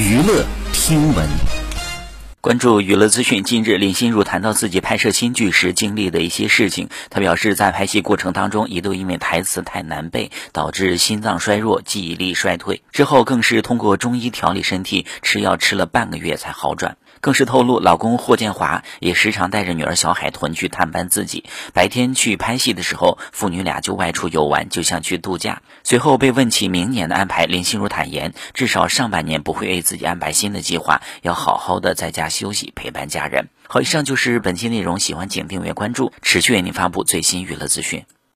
娱乐听闻。关注娱乐资讯，近日林心如谈到自己拍摄新剧时经历的一些事情。她表示，在拍戏过程当中，一度因为台词太难背，导致心脏衰弱、记忆力衰退。之后更是通过中医调理身体，吃药吃了半个月才好转。更是透露，老公霍建华也时常带着女儿小海豚去探班自己。白天去拍戏的时候，父女俩就外出游玩，就像去度假。随后被问起明年的安排，林心如坦言，至少上半年不会为自己安排新的计划，要好好的在家。休息陪伴家人。好，以上就是本期内容，喜欢请订阅关注，持续为您发布最新娱乐资讯。